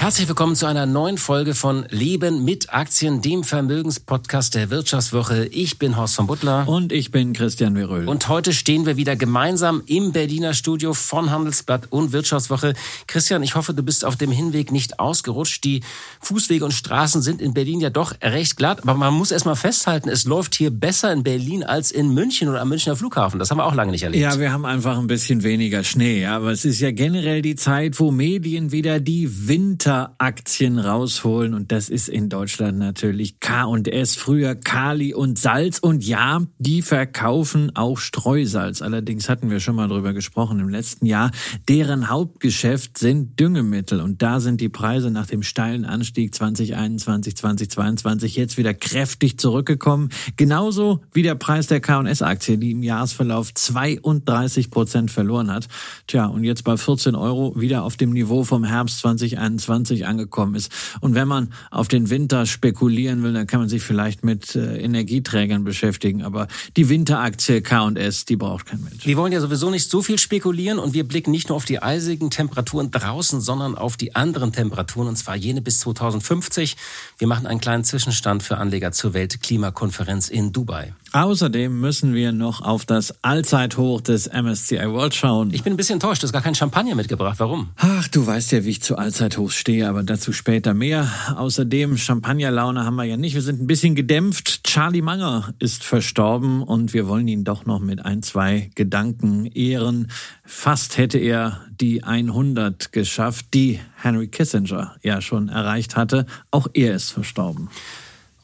Herzlich willkommen zu einer neuen Folge von Leben mit Aktien, dem Vermögenspodcast der Wirtschaftswoche. Ich bin Horst von Butler. Und ich bin Christian Weröhl. Und heute stehen wir wieder gemeinsam im Berliner Studio von Handelsblatt und Wirtschaftswoche. Christian, ich hoffe, du bist auf dem Hinweg nicht ausgerutscht. Die Fußwege und Straßen sind in Berlin ja doch recht glatt. Aber man muss erst mal festhalten, es läuft hier besser in Berlin als in München oder am Münchner Flughafen. Das haben wir auch lange nicht erlebt. Ja, wir haben einfach ein bisschen weniger Schnee. Aber es ist ja generell die Zeit, wo Medien wieder die Winter Aktien rausholen und das ist in Deutschland natürlich K&S, früher Kali und Salz und ja, die verkaufen auch Streusalz. Allerdings hatten wir schon mal drüber gesprochen im letzten Jahr. Deren Hauptgeschäft sind Düngemittel und da sind die Preise nach dem steilen Anstieg 2021, 2022 jetzt wieder kräftig zurückgekommen. Genauso wie der Preis der K&S-Aktie, die im Jahresverlauf 32 Prozent verloren hat. Tja, und jetzt bei 14 Euro wieder auf dem Niveau vom Herbst 2021 20 angekommen ist. Und wenn man auf den Winter spekulieren will, dann kann man sich vielleicht mit äh, Energieträgern beschäftigen. Aber die Winteraktie K&S, die braucht kein Mensch. Wir wollen ja sowieso nicht so viel spekulieren und wir blicken nicht nur auf die eisigen Temperaturen draußen, sondern auf die anderen Temperaturen, und zwar jene bis 2050. Wir machen einen kleinen Zwischenstand für Anleger zur Weltklimakonferenz in Dubai. Außerdem müssen wir noch auf das Allzeithoch des MSCI World schauen. Ich bin ein bisschen enttäuscht, du hast gar kein Champagner mitgebracht. Warum? Ach, du weißt ja, wie ich zu Allzeithochs stehe, aber dazu später mehr. Außerdem, Champagnerlaune haben wir ja nicht. Wir sind ein bisschen gedämpft. Charlie Manger ist verstorben und wir wollen ihn doch noch mit ein, zwei Gedanken ehren. Fast hätte er die 100 geschafft, die Henry Kissinger ja schon erreicht hatte. Auch er ist verstorben.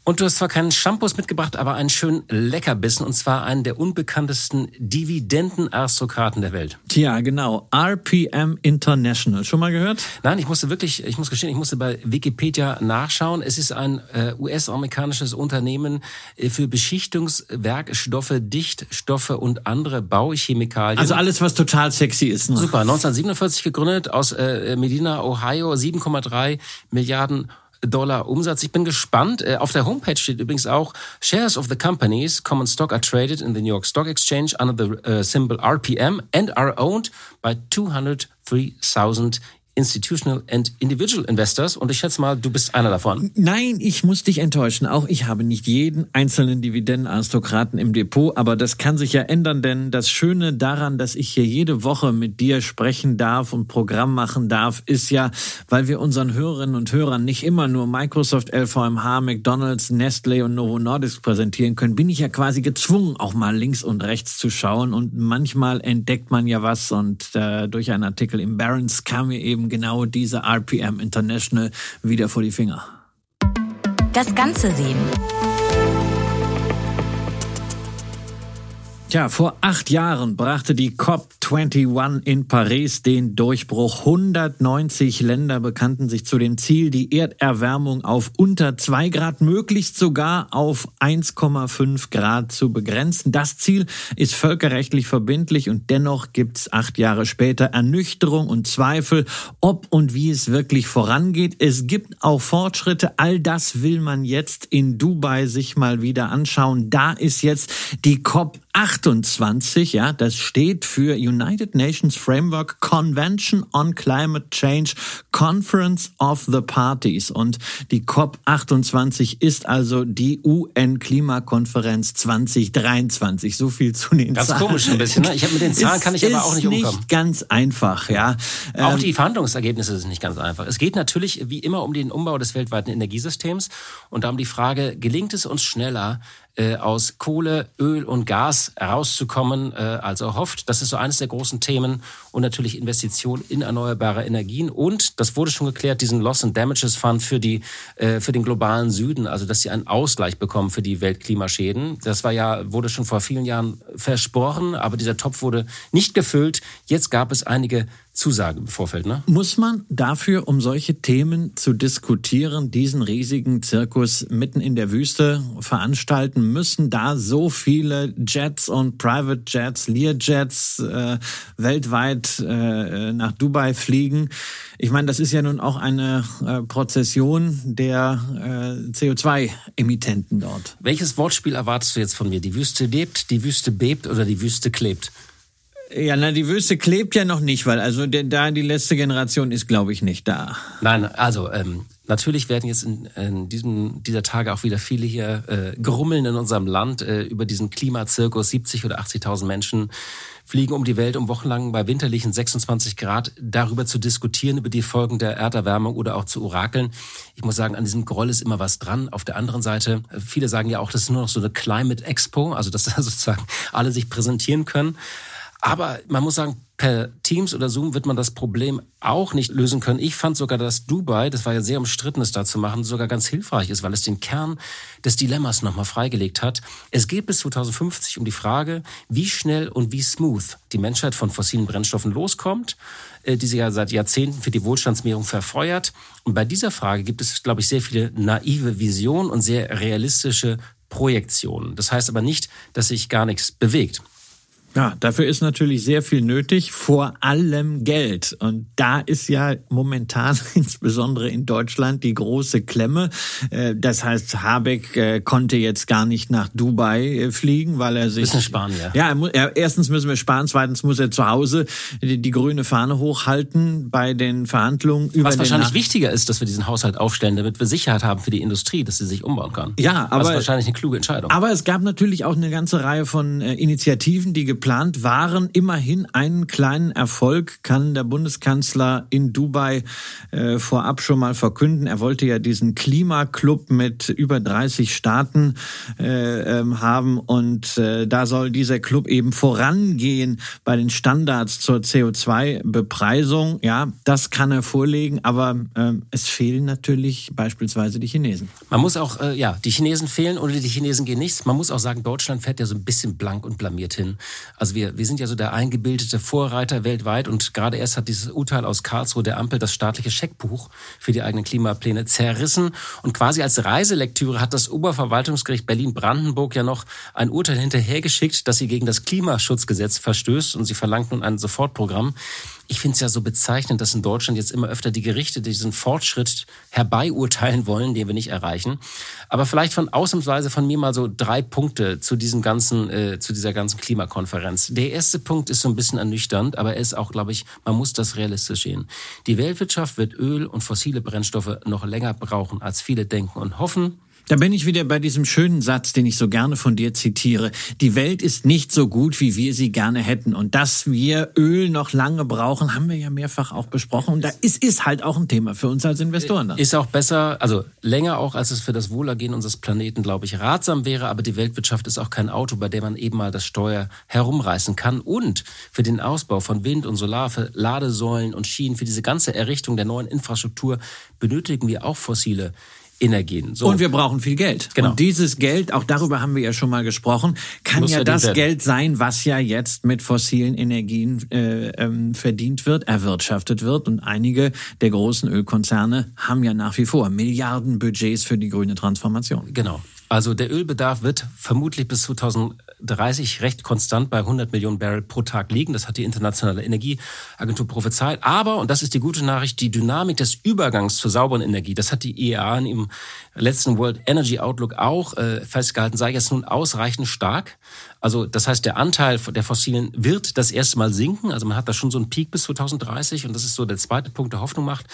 Und du hast zwar keinen Shampoos mitgebracht, aber einen schönen Leckerbissen und zwar einen der unbekanntesten Dividendenaristokraten der Welt. Tja, genau. RPM International. Schon mal gehört? Nein, ich musste wirklich, ich muss gestehen, ich musste bei Wikipedia nachschauen. Es ist ein äh, US-amerikanisches Unternehmen äh, für Beschichtungswerkstoffe, Dichtstoffe und andere Bauchemikalien. Also alles, was total sexy ist. Ne? Super. 1947 gegründet aus äh, Medina, Ohio, 7,3 Milliarden Dollar Umsatz. Ich bin gespannt. Äh, auf der Homepage steht übrigens auch, Shares of the companies, common stock are traded in the New York Stock Exchange under the uh, symbol RPM and are owned by 203,000 Institutional and Individual Investors. Und ich schätze mal, du bist einer davon. Nein, ich muss dich enttäuschen. Auch ich habe nicht jeden einzelnen Dividendenaristokraten im Depot, aber das kann sich ja ändern, denn das Schöne daran, dass ich hier jede Woche mit dir sprechen darf und Programm machen darf, ist ja, weil wir unseren Hörerinnen und Hörern nicht immer nur Microsoft, LVMH, McDonalds, Nestle und Novo Nordisk präsentieren können, bin ich ja quasi gezwungen, auch mal links und rechts zu schauen. Und manchmal entdeckt man ja was und äh, durch einen Artikel im Barron's kam mir eben genau diese RPM International wieder vor die Finger. Das Ganze sehen. Tja, vor acht Jahren brachte die COP21 in Paris den Durchbruch. 190 Länder bekannten sich zu dem Ziel, die Erderwärmung auf unter zwei Grad, möglichst sogar auf 1,5 Grad zu begrenzen. Das Ziel ist völkerrechtlich verbindlich und dennoch gibt's acht Jahre später Ernüchterung und Zweifel, ob und wie es wirklich vorangeht. Es gibt auch Fortschritte. All das will man jetzt in Dubai sich mal wieder anschauen. Da ist jetzt die COP 28, ja, das steht für United Nations Framework Convention on Climate Change Conference of the Parties. Und die COP28 ist also die UN-Klimakonferenz 2023. So viel zu den Ganz Zahlen. Ganz komisch ein bisschen, ne? Ich habe mit den Zahlen kann ich aber auch nicht umkommen. nicht ganz einfach, ja. Auch ähm, die Verhandlungsergebnisse sind nicht ganz einfach. Es geht natürlich wie immer um den Umbau des weltweiten Energiesystems und da um die Frage, gelingt es uns schneller, äh, aus Kohle, Öl und Gas herauszukommen äh, als erhofft. Das ist so eines der großen Themen und natürlich Investitionen in erneuerbare Energien und das wurde schon geklärt, diesen Loss and Damages Fund für die äh, für den globalen Süden, also dass sie einen Ausgleich bekommen für die Weltklimaschäden. Das war ja wurde schon vor vielen Jahren versprochen, aber dieser Topf wurde nicht gefüllt. Jetzt gab es einige zusagen im Vorfeld. Ne? Muss man dafür, um solche Themen zu diskutieren, diesen riesigen Zirkus mitten in der Wüste veranstalten? Müssen da so viele Jets und Private Jets, Learjets äh, weltweit äh, nach Dubai fliegen? Ich meine, das ist ja nun auch eine äh, Prozession der äh, CO2-Emittenten dort. Welches Wortspiel erwartest du jetzt von mir? Die Wüste lebt, die Wüste bebt oder die Wüste klebt? Ja, na, die Wüste klebt ja noch nicht, weil also der, da die letzte Generation ist, glaube ich, nicht da. Nein, also ähm, natürlich werden jetzt in, in diesem dieser Tage auch wieder viele hier äh, grummeln in unserem Land äh, über diesen Klimazirkus. 70 oder 80.000 Menschen fliegen um die Welt, um wochenlang bei winterlichen 26 Grad darüber zu diskutieren, über die Folgen der Erderwärmung oder auch zu orakeln. Ich muss sagen, an diesem Groll ist immer was dran. Auf der anderen Seite, viele sagen ja auch, das ist nur noch so eine Climate Expo, also dass sozusagen alle sich präsentieren können. Aber man muss sagen, per Teams oder Zoom wird man das Problem auch nicht lösen können. Ich fand sogar, dass Dubai, das war ja sehr umstritten, es da zu machen, sogar ganz hilfreich ist, weil es den Kern des Dilemmas nochmal freigelegt hat. Es geht bis 2050 um die Frage, wie schnell und wie smooth die Menschheit von fossilen Brennstoffen loskommt, äh, die sie ja seit Jahrzehnten für die Wohlstandsmehrung verfeuert. Und bei dieser Frage gibt es, glaube ich, sehr viele naive Visionen und sehr realistische Projektionen. Das heißt aber nicht, dass sich gar nichts bewegt. Ja, dafür ist natürlich sehr viel nötig, vor allem Geld. Und da ist ja momentan, insbesondere in Deutschland, die große Klemme. Äh, das heißt, Habeck äh, konnte jetzt gar nicht nach Dubai äh, fliegen, weil er sich... Müssen sparen, ja. Ja, er muss, erstens müssen wir sparen, zweitens muss er zu Hause die, die grüne Fahne hochhalten bei den Verhandlungen über Was wahrscheinlich wichtiger ist, dass wir diesen Haushalt aufstellen, damit wir Sicherheit haben für die Industrie, dass sie sich umbauen kann. Ja, aber... Das ist wahrscheinlich eine kluge Entscheidung. Aber es gab natürlich auch eine ganze Reihe von Initiativen, die geplant geplant waren. Immerhin einen kleinen Erfolg kann der Bundeskanzler in Dubai äh, vorab schon mal verkünden. Er wollte ja diesen Klimaclub mit über 30 Staaten äh, ähm, haben und äh, da soll dieser Club eben vorangehen bei den Standards zur CO2-Bepreisung. Ja, das kann er vorlegen, aber äh, es fehlen natürlich beispielsweise die Chinesen. Man muss auch, äh, ja, die Chinesen fehlen oder die Chinesen gehen nichts. Man muss auch sagen, Deutschland fährt ja so ein bisschen blank und blamiert hin. Also wir, wir sind ja so der eingebildete Vorreiter weltweit und gerade erst hat dieses Urteil aus Karlsruhe der Ampel das staatliche Scheckbuch für die eigenen Klimapläne zerrissen und quasi als Reiselektüre hat das Oberverwaltungsgericht Berlin-Brandenburg ja noch ein Urteil hinterhergeschickt, dass sie gegen das Klimaschutzgesetz verstößt und sie verlangt nun ein Sofortprogramm. Ich finde es ja so bezeichnend, dass in Deutschland jetzt immer öfter die Gerichte diesen Fortschritt herbeiurteilen wollen, den wir nicht erreichen. Aber vielleicht von ausnahmsweise von mir mal so drei Punkte zu diesem ganzen, äh, zu dieser ganzen Klimakonferenz. Der erste Punkt ist so ein bisschen ernüchternd, aber er ist auch, glaube ich, man muss das realistisch sehen. Die Weltwirtschaft wird Öl und fossile Brennstoffe noch länger brauchen, als viele denken und hoffen. Da bin ich wieder bei diesem schönen Satz, den ich so gerne von dir zitiere. Die Welt ist nicht so gut, wie wir sie gerne hätten. Und dass wir Öl noch lange brauchen, haben wir ja mehrfach auch besprochen. Und da ist, ist halt auch ein Thema für uns als Investoren. Dann. Ist auch besser, also länger auch, als es für das Wohlergehen unseres Planeten, glaube ich, ratsam wäre. Aber die Weltwirtschaft ist auch kein Auto, bei dem man eben mal das Steuer herumreißen kann. Und für den Ausbau von Wind und Solar, für Ladesäulen und Schienen, für diese ganze Errichtung der neuen Infrastruktur benötigen wir auch fossile Energien. So. Und wir brauchen viel Geld. Genau. Und dieses Geld, auch darüber haben wir ja schon mal gesprochen, kann Muss ja das werden. Geld sein, was ja jetzt mit fossilen Energien äh, ähm, verdient wird, erwirtschaftet wird. Und einige der großen Ölkonzerne haben ja nach wie vor Milliardenbudgets für die grüne Transformation. Genau. Also der Ölbedarf wird vermutlich bis 2030 recht konstant bei 100 Millionen Barrel pro Tag liegen. Das hat die Internationale Energieagentur prophezeit. Aber, und das ist die gute Nachricht, die Dynamik des Übergangs zur sauberen Energie, das hat die IEA in ihrem letzten World Energy Outlook auch äh, festgehalten, sei jetzt nun ausreichend stark. Also das heißt, der Anteil der Fossilen wird das erste Mal sinken. Also man hat da schon so einen Peak bis 2030 und das ist so der zweite Punkt, der Hoffnung macht.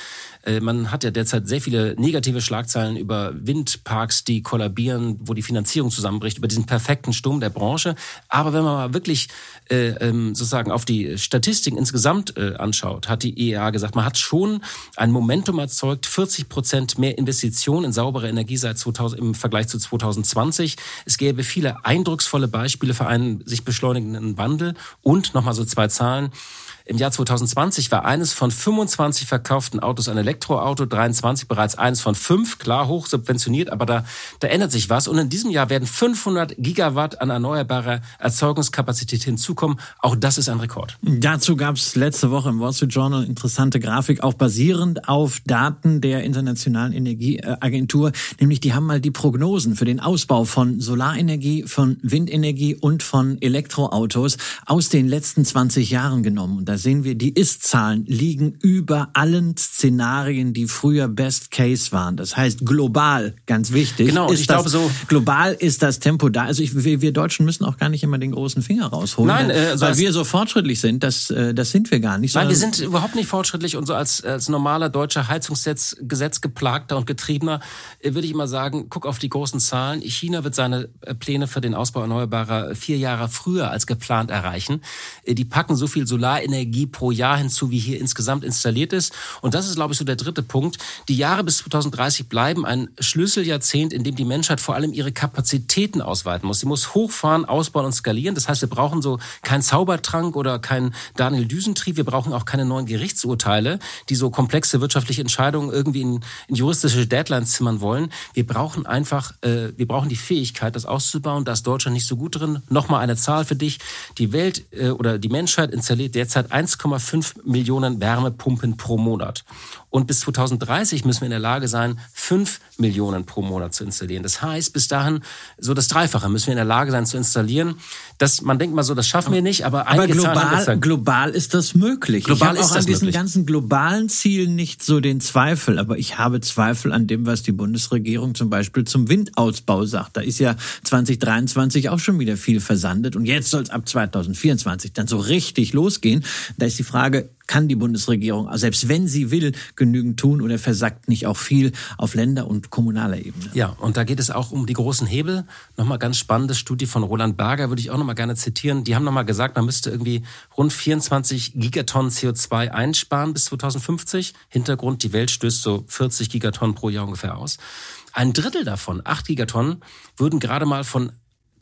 Äh, man hat ja derzeit sehr viele negative Schlagzeilen über Windparks, die kollabieren, wo die Finanzierung zusammenbricht, über diesen perfekten Sturm der Branche. Aber wenn man mal wirklich äh, ähm, sozusagen auf die Statistiken insgesamt äh, anschaut, hat die IEA gesagt, man hat schon ein Momentum erzeugt, 40 Prozent mehr Investitionen in saubere Energie seit 2000, im Vergleich zu 2020. Es gäbe viele eindrucksvolle Beispiele für einen sich beschleunigenden Wandel und nochmal so zwei Zahlen. Im Jahr 2020 war eines von 25 verkauften Autos ein Elektroauto, 23 bereits eines von fünf, klar hoch subventioniert, aber da, da ändert sich was. Und in diesem Jahr werden 500 Gigawatt an erneuerbarer Erzeugungskapazität hinzukommen. Auch das ist ein Rekord. Dazu gab es letzte Woche im Wall Street Journal interessante Grafik, auch basierend auf Daten der Internationalen Energieagentur. Nämlich die haben mal die Prognosen für den Ausbau von Solarenergie, von Windenergie und von Elektroautos aus den letzten 20 Jahren genommen. Und da sehen wir, die Ist-Zahlen liegen über allen Szenarien, die früher Best Case waren. Das heißt, global, ganz wichtig. Genau, ist ich das, glaube so. Global ist das Tempo da. Also ich, wir, wir Deutschen müssen auch gar nicht immer den großen Finger rausholen. Nein, äh, weil als- wir so fortschrittlich sind, das, äh, das sind wir gar nicht. Nein, wir sind überhaupt nicht fortschrittlich und so als, als normaler deutscher Heizungsgesetz geplagter und getriebener äh, würde ich immer sagen, guck auf die großen Zahlen. China wird seine äh, Pläne für den Ausbau erneuerbarer vier Jahre früher als geplant erreichen. Die packen so viel Solarenergie pro Jahr hinzu, wie hier insgesamt installiert ist. Und das ist, glaube ich, so der dritte Punkt. Die Jahre bis 2030 bleiben ein Schlüsseljahrzehnt, in dem die Menschheit vor allem ihre Kapazitäten ausweiten muss. Sie muss hochfahren, ausbauen und skalieren. Das heißt, wir brauchen so keinen Zaubertrank oder keinen Daniel Düsentrieb. Wir brauchen auch keine neuen Gerichtsurteile, die so komplexe wirtschaftliche Entscheidungen irgendwie in, in juristische Deadlines zimmern wollen. Wir brauchen einfach, äh, wir brauchen die Fähigkeit, das auszubauen. Da ist Deutschland nicht so gut drin. Nochmal eine Zahl für dich. Die Welt äh, oder die Menschheit installiert derzeit 1,5 Millionen Wärmepumpen pro Monat. Und bis 2030 müssen wir in der Lage sein, 5 Millionen pro Monat zu installieren. Das heißt, bis dahin so das Dreifache müssen wir in der Lage sein zu installieren. Das, man denkt mal so, das schaffen wir nicht, aber, Aber einige Zahlen global, global ist das möglich. Global ich habe ist auch an diesen möglich. ganzen globalen Zielen nicht so den Zweifel, aber ich habe Zweifel an dem, was die Bundesregierung zum Beispiel zum Windausbau sagt. Da ist ja 2023 auch schon wieder viel versandet und jetzt soll es ab 2024 dann so richtig losgehen. Da ist die Frage, kann die Bundesregierung, selbst wenn sie will, genügend tun oder versackt nicht auch viel auf Länder- und kommunaler Ebene? Ja, und da geht es auch um die großen Hebel. Nochmal ganz spannende Studie von Roland Berger, würde ich auch nochmal gerne zitieren. Die haben nochmal gesagt, man müsste irgendwie rund 24 Gigatonnen CO2 einsparen bis 2050. Hintergrund, die Welt stößt so 40 Gigatonnen pro Jahr ungefähr aus. Ein Drittel davon, 8 Gigatonnen, würden gerade mal von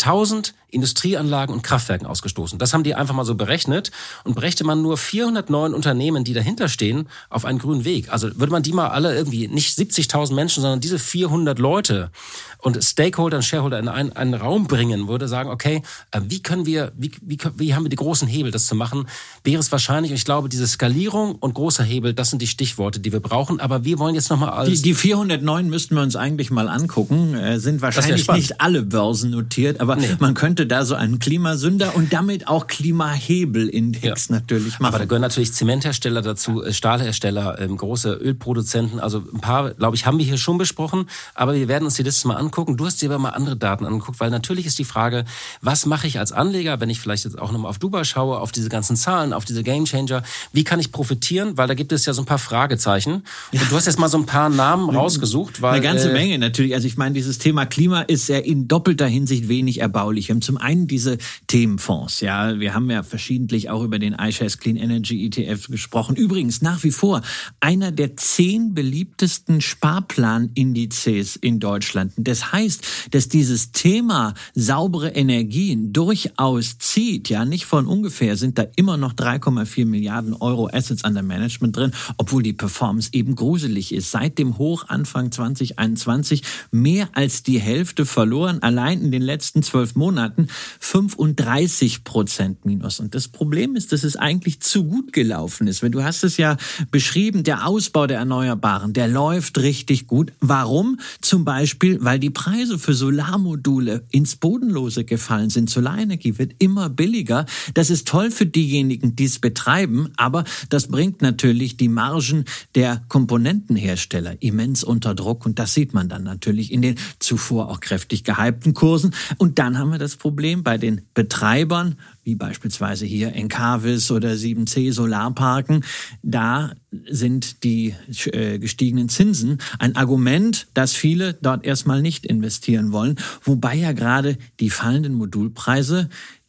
1000 Industrieanlagen und Kraftwerken ausgestoßen. Das haben die einfach mal so berechnet und brächte man nur 409 Unternehmen, die dahinter stehen, auf einen grünen Weg. Also würde man die mal alle irgendwie, nicht 70.000 Menschen, sondern diese 400 Leute und Stakeholder und Shareholder in einen, einen Raum bringen, würde sagen, okay, äh, wie können wir, wie, wie, wie haben wir die großen Hebel, das zu machen, wäre es wahrscheinlich, und ich glaube, diese Skalierung und großer Hebel, das sind die Stichworte, die wir brauchen, aber wir wollen jetzt nochmal Die, als... die 409 müssten wir uns eigentlich mal angucken. Äh, sind wahrscheinlich nicht alle Börsen notiert, aber man könnte da so einen Klimasünder und damit auch Klimahebel-Index Ja. natürlich machen. Aber da gehören natürlich Zementhersteller dazu, äh, Stahlhersteller, ähm, große Ölproduzenten. Also ein paar, glaube ich, haben wir hier schon besprochen. Aber wir werden uns die Liste mal angucken. Du hast dir aber mal andere Daten angeguckt, weil natürlich ist die Frage, was mache ich als Anleger, wenn ich vielleicht jetzt auch nochmal auf Dubai schaue, auf diese ganzen Zahlen, auf diese Gamechanger. Wie kann ich profitieren? Weil da gibt es ja so ein paar Fragezeichen. Und du hast jetzt mal so ein paar Namen rausgesucht, weil Eine ganze äh, Menge natürlich. Also ich meine, dieses Thema Klima ist ja in doppelter Hinsicht wenig erbaulich. Haben zum einen diese Themenfonds. Ja, wir haben ja verschiedentlich auch über den iShares Clean Energy ETF gesprochen. Übrigens nach wie vor einer der zehn beliebtesten Sparplanindizes in Deutschland. Das heißt, dass dieses Thema saubere Energien durchaus zieht. Ja, nicht von ungefähr sind da immer noch 3,4 Milliarden Euro Assets under Management drin, obwohl die Performance eben gruselig ist. Seit dem Hoch Anfang 2021 mehr als die Hälfte verloren. Allein in den letzten zwölf Monaten 35 Prozent minus. Und das Problem ist, dass es eigentlich zu gut gelaufen ist. Wenn du hast es ja beschrieben, der Ausbau der Erneuerbaren, der läuft richtig gut. Warum? Zum Beispiel, weil die Preise für Solarmodule ins Bodenlose gefallen sind. Solarenergie wird immer billiger. Das ist toll für diejenigen, die es betreiben, aber das bringt natürlich die Margen der Komponentenhersteller immens unter Druck und das sieht man dann natürlich in den zuvor auch kräftig gehypten Kursen. Und dann haben wir das Problem bei den Betreibern, wie beispielsweise hier Encavis oder 7C Solarparken, da sind die äh, gestiegenen Zinsen ein Argument, dass viele dort erstmal nicht investieren wollen, wobei ja gerade die fallenden Modulpreise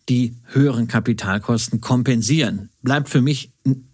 die höheren Kapitalkosten kompensieren. Bleibt für mich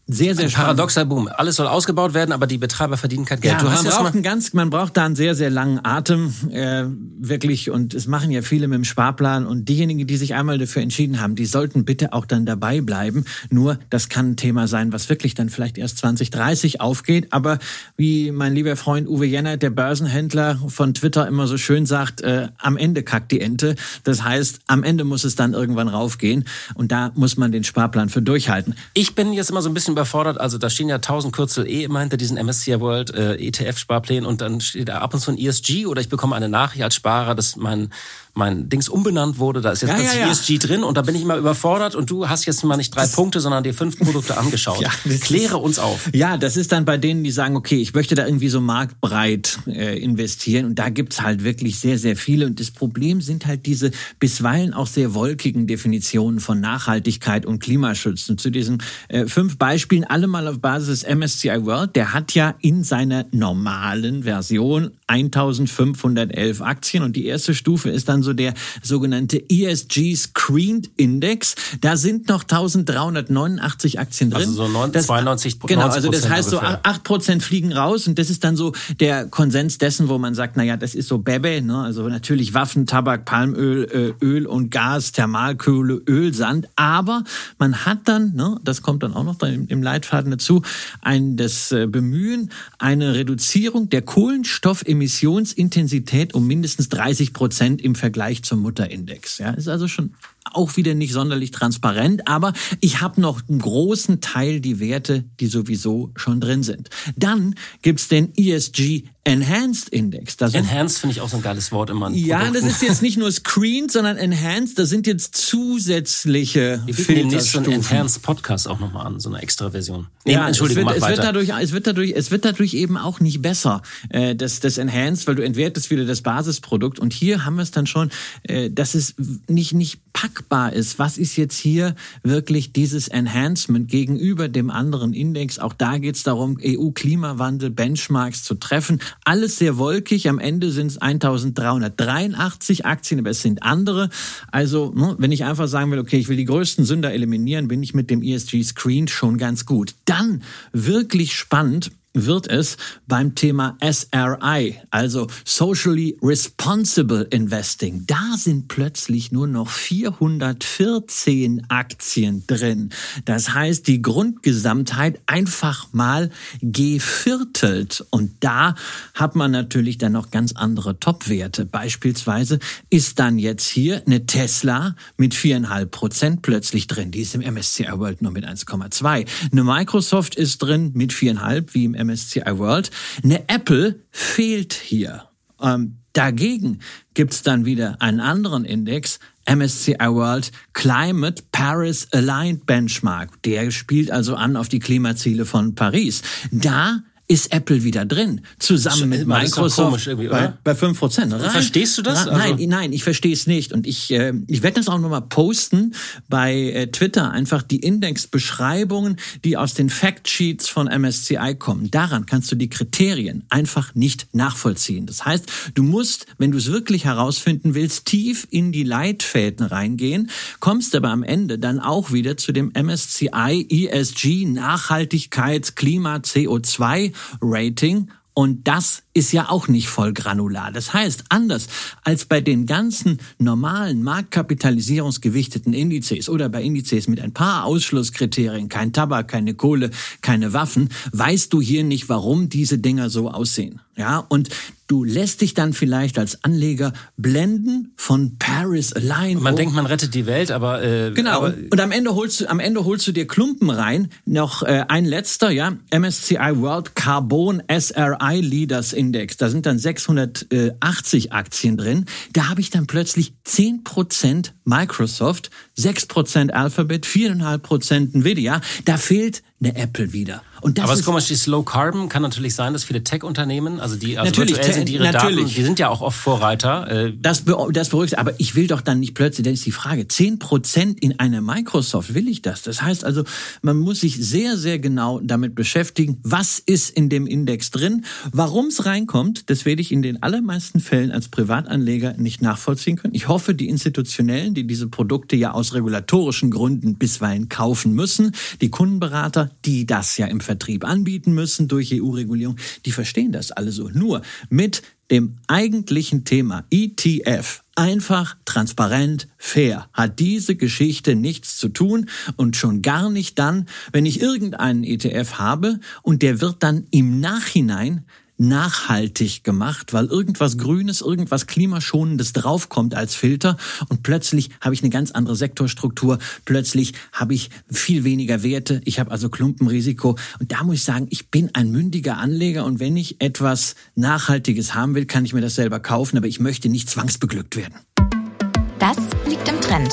Sehr, sehr Ein paradoxer Boom. Alles soll ausgebaut werden, aber die Betreiber verdienen kein Geld. Ja, du hast man, braucht einen ganz, man braucht da einen sehr, sehr langen Atem, äh, wirklich. Und es machen ja viele mit dem Sparplan. Und diejenigen, die sich einmal dafür entschieden haben, die sollten bitte auch dann dabei bleiben. Nur, das kann ein Thema sein, was wirklich dann vielleicht erst 2030 aufgeht. Aber wie mein lieber Freund Uwe Jenner, der Börsenhändler von Twitter, immer so schön sagt, äh, am Ende kackt die Ente. Das heißt, am Ende muss es dann irgendwann raufgehen. Und da muss man den Sparplan für durchhalten. Ich bin jetzt immer so ein bisschen überfordert. Also da stehen ja tausend Kürzel eh immer hinter diesen MSCI World äh, ETF-Sparplänen und dann steht da ab und zu ein ESG oder ich bekomme eine Nachricht als Sparer, dass mein mein Dings umbenannt wurde, da ist jetzt Ja, plötzlich ja, ja. ESG drin und da bin ich immer überfordert und du hast jetzt mal nicht drei Punkte, sondern dir fünf Produkte angeschaut. Ja, das Kläre uns auf. Ja, das ist dann bei denen, die sagen, okay, ich möchte da irgendwie so marktbreit äh, investieren. Und da gibt's halt wirklich sehr, sehr viele. Und das Problem sind halt diese bisweilen auch sehr wolkigen Definitionen von Nachhaltigkeit und Klimaschutz. Und zu diesen äh, fünf Beispielen, alle mal auf Basis des MSCI World, der hat ja in seiner normalen Version 1511 Aktien. Und die erste Stufe ist dann so der sogenannte ESG Screened Index. Da sind noch 1389 Aktien drin. Also so neun- Das- 92% Genau, also das 90% heißt so ungefähr. 8 Prozent fliegen raus und das ist dann so der Konsens dessen, wo man sagt, naja, das ist so Bebe, ne? also natürlich Waffen, Tabak, Palmöl, äh, Öl und Gas, Thermalkohle, Öl, Sand, aber man hat dann, ne, das kommt dann auch noch im Leitfaden dazu, ein das äh, Bemühen, eine Reduzierung der Kohlenstoffemissionsintensität um mindestens 30 Prozent im Vergleich zum Mutterindex. Ja, ist also schon auch wieder nicht sonderlich transparent, aber ich habe noch einen großen Teil die Werte, die sowieso schon drin sind. Dann gibt's den ESG Enhanced Index. Da Enhanced finde ich auch so ein geiles Wort immer. ja, das ist jetzt nicht nur screened, sondern enhanced. Da sind jetzt zusätzliche Wir bieten demnächst so einen. Enhanced Podcast auch nochmal an, so eine extra Version. Nee, Ja, Entschuldigung, es wird, es wird dadurch, es wird dadurch, es wird dadurch eben auch nicht besser, äh, das, das Enhanced, weil du entwertest wieder das Basisprodukt. Und hier haben wir es dann schon, äh, dass es nicht, nicht packbar ist. Was ist jetzt hier wirklich dieses Enhancement gegenüber dem anderen Index? Auch da geht es darum, EU-Klimawandel, Benchmarks zu treffen. Alles sehr wolkig. Am Ende sind es 1383 Aktien, aber es sind andere. Also, ne, wenn ich einfach sagen will, okay, ich will die größten Sünder eliminieren, bin ich mit dem ESG Screen schon ganz gut. Dann wirklich spannend wird es beim Thema SRI, also Socially Responsible Investing. Da sind plötzlich nur noch 414 Aktien drin. Das heißt, die Grundgesamtheit einfach mal geviertelt. Und da hat man natürlich dann noch ganz andere Top-Werte. Beispielsweise ist dann jetzt hier eine Tesla mit viereinhalb Prozent plötzlich drin. Die ist im MSCI World nur mit 1,2. Eine Microsoft ist drin mit viereinhalb, wie im MSCI World. Eine Apple fehlt hier. Ähm, dagegen gibt's dann wieder einen anderen Index, MSCI World Climate Paris Aligned Benchmark. Der spielt also an auf die Klimaziele von Paris. Da ist Apple wieder drin, zusammen mit Microsoft komisch bei, bei 5 Prozent. Verstehst du das? Nein, Also- nein, ich verstehe es nicht. Und ich, äh, ich werde das auch nochmal posten bei äh, Twitter. Einfach die Indexbeschreibungen, die aus den Factsheets von MSCI kommen. Daran kannst du die Kriterien einfach nicht nachvollziehen. Das heißt, du musst, wenn du es wirklich herausfinden willst, tief in die Leitfäden reingehen, kommst aber am Ende dann auch wieder zu dem MSCI ESG Nachhaltigkeits Klima CO2 Rating. Und das ist ja auch nicht voll granular. Das heißt, anders als bei den ganzen normalen marktkapitalisierungsgewichteten Indizes oder bei Indizes mit ein paar Ausschlusskriterien, kein Tabak, keine Kohle, keine Waffen, weißt du hier nicht, warum diese Dinger so aussehen. Ja, und du lässt dich dann vielleicht als Anleger blenden von Paris Align. Man denkt, man rettet die Welt, aber äh, Genau. Aber, und, am Ende holst du, am Ende holst du dir Klumpen rein. Noch äh, ein letzter, ja. MSCI World Carbon SRI Leaders Index. Da sind dann 680 Aktien drin. Da habe ich dann plötzlich 10% Microsoft, 6% Alphabet, 4,5% Nvidia. Da fehlt eine Apple wieder. Und das aber es ist ist Slow Carbon kann natürlich sein, dass viele Tech-Unternehmen, also die also Natürlich, virtuell sind, die ihre Daten, natürlich. die sind ja auch oft Vorreiter. Äh, Das, das beruhigt, aber ich will doch dann nicht plötzlich, dann ist die Frage, 10 Prozent in einer Microsoft, will ich das? Das heißt also, man muss sich sehr, sehr genau damit beschäftigen, was ist in dem Index drin, warum es reinkommt, das werde ich in den allermeisten Fällen als Privatanleger nicht nachvollziehen können. Ich hoffe, die Institutionellen, die diese Produkte ja aus regulatorischen Gründen bisweilen kaufen müssen, die Kundenberater, die das ja im Vertrieb anbieten müssen durch EU-Regulierung, die verstehen das alle so. Nur mit dem eigentlichen Thema ETF, einfach, transparent, fair, hat diese Geschichte nichts zu tun und schon gar nicht dann, wenn ich irgendeinen ETF habe und der wird dann im Nachhinein nachhaltig gemacht, weil irgendwas Grünes, irgendwas Klimaschonendes draufkommt als Filter. Und plötzlich habe ich eine ganz andere Sektorstruktur, plötzlich habe ich viel weniger Werte, ich habe also Klumpenrisiko. Und da muss ich sagen, ich bin ein mündiger Anleger. Und wenn ich etwas Nachhaltiges haben will, kann ich mir das selber kaufen, aber ich möchte nicht zwangsbeglückt werden. Das liegt im Trend.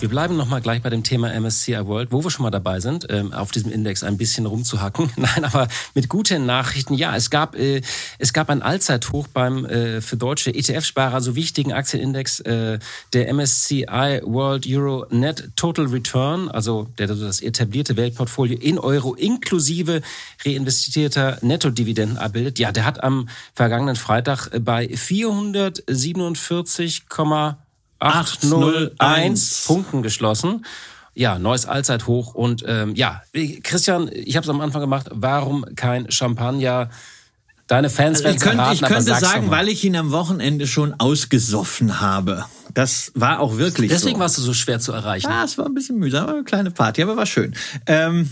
Wir bleiben nochmal gleich bei dem Thema MSCI World, wo wir schon mal dabei sind, ähm, auf diesem Index ein bisschen rumzuhacken. Nein, aber mit guten Nachrichten. Ja, es gab, äh, es gab ein Allzeithoch beim äh, für deutsche ETF-Sparer so wichtigen Aktienindex, äh, der MSCI World Euro Net Total Return, also der das etablierte Weltportfolio in Euro inklusive reinvestierter Nettodividenden abbildet. Ja, der hat am vergangenen Freitag bei 447, 801 Punkten geschlossen. Ja, neues Allzeithoch. Und ähm, ja, Christian, ich habe es am Anfang gemacht. Warum kein Champagner? Deine Fans also ich könnte, erraten, ich könnte sagen, weil ich ihn am Wochenende schon ausgesoffen habe. Das war auch wirklich Deswegen so. warst du so schwer zu erreichen. Ja, es war ein bisschen mühsam, eine kleine Party, aber war schön. Ähm,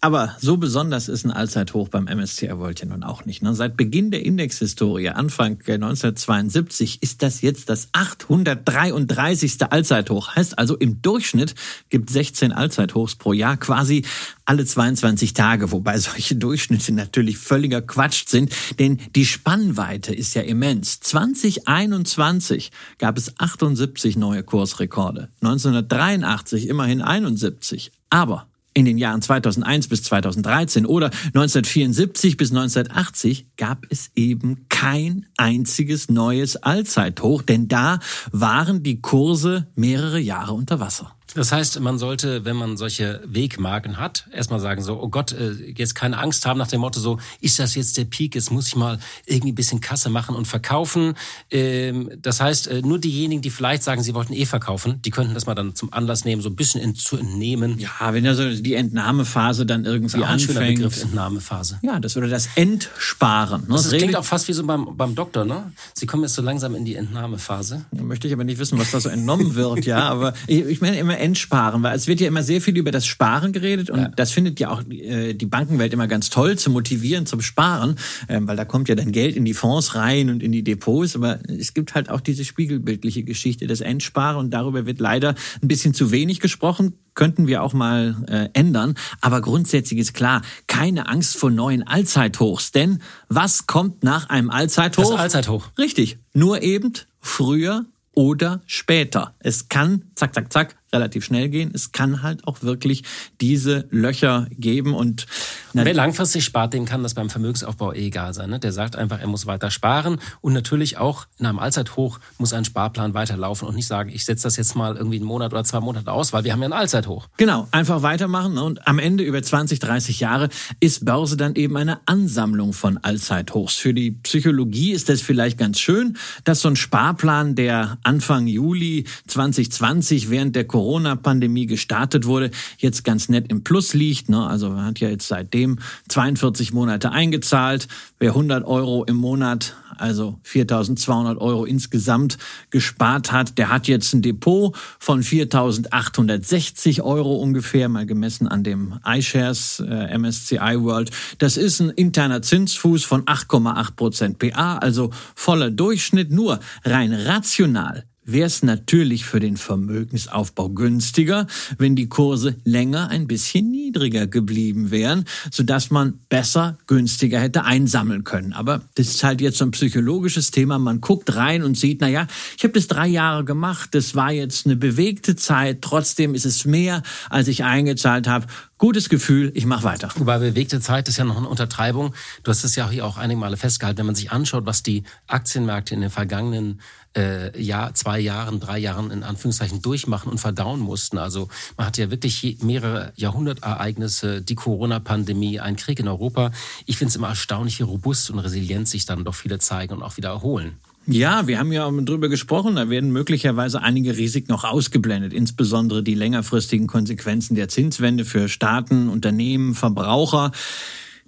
aber so besonders ist ein Allzeithoch beim MSCI World ja nun auch nicht. Ne? Seit Beginn der Indexhistorie, Anfang 1972, ist das jetzt das 833. Allzeithoch. Heißt also, im Durchschnitt gibt 16 Allzeithochs pro Jahr, quasi alle 22 Tage, wobei solche Durchschnitte natürlich völliger Quatsch sind, denn die Spannweite ist ja immens. 2021 gab es 78 neue Kursrekorde, 1983 immerhin 71. Aber in den Jahren 2001 bis 2013 oder 1974 bis 1980 gab es eben kein einziges neues Allzeithoch, denn da waren die Kurse mehrere Jahre unter Wasser. Das heißt, man sollte, wenn man solche Wegmarken hat, erstmal sagen so, oh Gott, äh, jetzt keine Angst haben nach dem Motto so, ist das jetzt der Peak, jetzt muss ich mal irgendwie ein bisschen Kasse machen und verkaufen. Ähm, das heißt, äh, nur diejenigen, die vielleicht sagen, sie wollten eh verkaufen, die könnten das mal dann zum Anlass nehmen, so ein bisschen zu entnehmen. Ja, wenn ja so die Entnahmephase dann irgendwie ist anfängt. Begriff, Entnahmephase. Ja, das oder das Entsparen. Ne? Das, das klingt auch fast wie so beim, beim Doktor, ne? Sie kommen jetzt so langsam in die Entnahmephase. Da möchte ich aber nicht wissen, was da so entnommen wird, ja. Aber ich, ich meine immer Endsparen, weil es wird ja immer sehr viel über das Sparen geredet und ja. das findet ja auch äh, die Bankenwelt immer ganz toll zu motivieren zum Sparen, ähm, weil da kommt ja dann Geld in die Fonds rein und in die Depots, aber es gibt halt auch diese spiegelbildliche Geschichte des Endsparen und darüber wird leider ein bisschen zu wenig gesprochen könnten wir auch mal äh, ändern. Aber grundsätzlich ist klar, keine Angst vor neuen Allzeithochs. Denn was kommt nach einem Allzeithoch? Das Allzeithoch. Richtig. Nur eben früher oder später. Es kann, zack, zack, zack, relativ schnell gehen. Es kann halt auch wirklich diese Löcher geben und wer langfristig spart, dem kann das beim Vermögensaufbau eh egal sein. Ne? Der sagt einfach, er muss weiter sparen und natürlich auch in einem Allzeithoch muss ein Sparplan weiterlaufen und nicht sagen, ich setze das jetzt mal irgendwie einen Monat oder zwei Monate aus, weil wir haben ja ein Allzeithoch. Genau, einfach weitermachen und am Ende über 20, 30 Jahre ist Börse dann eben eine Ansammlung von Allzeithochs. Für die Psychologie ist das vielleicht ganz schön, dass so ein Sparplan, der Anfang Juli 2020 während der Corona-Pandemie gestartet wurde, jetzt ganz nett im Plus liegt. Ne? Also man hat ja jetzt seitdem 42 Monate eingezahlt. Wer 100 Euro im Monat, also 4.200 Euro insgesamt gespart hat, der hat jetzt ein Depot von 4.860 Euro ungefähr, mal gemessen an dem iShares äh, MSCI World. Das ist ein interner Zinsfuß von 8,8 Prozent PA, also voller Durchschnitt. Nur rein rational wäre es natürlich für den Vermögensaufbau günstiger, wenn die Kurse länger ein bisschen niedriger geblieben wären, sodass man besser, günstiger hätte einsammeln können. Aber das ist halt jetzt so ein psychologisches Thema. Man guckt rein und sieht, na ja, ich habe das drei Jahre gemacht, das war jetzt eine bewegte Zeit, trotzdem ist es mehr, als ich eingezahlt habe gutes Gefühl, ich mache weiter. Wobei bewegte Zeit ist ja noch eine Untertreibung. Du hast es ja auch einige Male festgehalten, wenn man sich anschaut, was die Aktienmärkte in den vergangenen äh, Jahr, zwei Jahren, drei Jahren in Anführungszeichen durchmachen und verdauen mussten. Also man hatte ja wirklich mehrere Jahrhundertereignisse, die Corona-Pandemie, ein Krieg in Europa. Ich finde es immer erstaunlich, wie robust und resilient sich dann doch viele zeigen und auch wieder erholen. Ja, wir haben ja darüber gesprochen, da werden möglicherweise einige Risiken noch ausgeblendet, insbesondere die längerfristigen Konsequenzen der Zinswende für Staaten, Unternehmen, Verbraucher.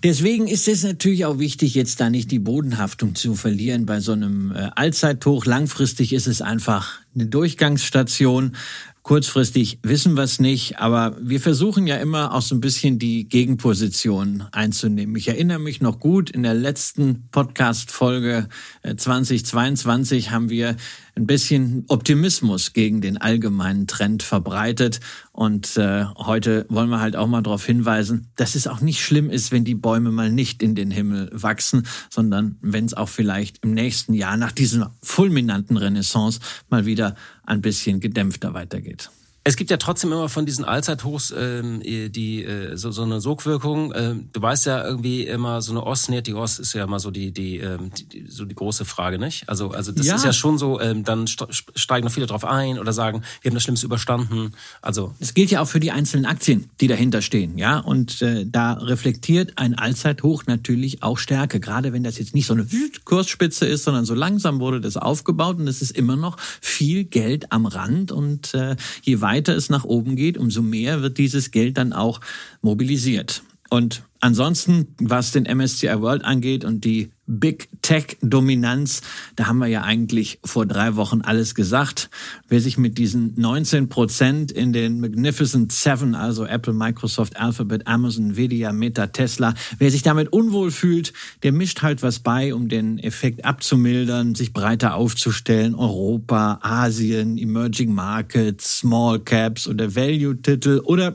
Deswegen ist es natürlich auch wichtig, jetzt da nicht die Bodenhaftung zu verlieren bei so einem äh, Allzeithoch. Langfristig ist es einfach eine Durchgangsstation. Kurzfristig wissen wir es nicht, aber wir versuchen ja immer auch so ein bisschen die Gegenposition einzunehmen. Ich erinnere mich noch gut, in der letzten Podcast-Folge 2022 äh, haben wir ein bisschen Optimismus gegen den allgemeinen Trend verbreitet. Und äh, heute wollen wir halt auch mal darauf hinweisen, dass es auch nicht schlimm ist, wenn die Bäume mal nicht in den Himmel wachsen, sondern wenn es auch vielleicht im nächsten Jahr nach dieser fulminanten Renaissance mal wieder ein bisschen gedämpfter weitergeht. Es gibt ja trotzdem immer von diesen Allzeithochs ähm, die äh, so, so eine Sogwirkung. Ähm, du weißt ja irgendwie immer so eine Ostnet, die Ost ist ja immer so die die, ähm, die so die große Frage, nicht? Also also das ja. ist ja schon so. Ähm, dann steigen noch viele drauf ein oder sagen, wir haben das Schlimmste überstanden. Also es gilt ja auch für die einzelnen Aktien, die dahinter stehen, ja. Und äh, da reflektiert ein Allzeithoch natürlich auch Stärke, gerade wenn das jetzt nicht so eine Kursspitze ist, sondern so langsam wurde das aufgebaut und es ist immer noch viel Geld am Rand und äh, je weiter weiter es nach oben geht, umso mehr wird dieses Geld dann auch mobilisiert. Und ansonsten, was den MSCI World angeht und die Big Tech Dominanz, da haben wir ja eigentlich vor drei Wochen alles gesagt. Wer sich mit diesen 19 Prozent in den Magnificent Seven, also Apple, Microsoft, Alphabet, Amazon, Nvidia, Meta, Tesla, wer sich damit unwohl fühlt, der mischt halt was bei, um den Effekt abzumildern, sich breiter aufzustellen. Europa, Asien, Emerging Markets, Small Caps oder Value-Titel oder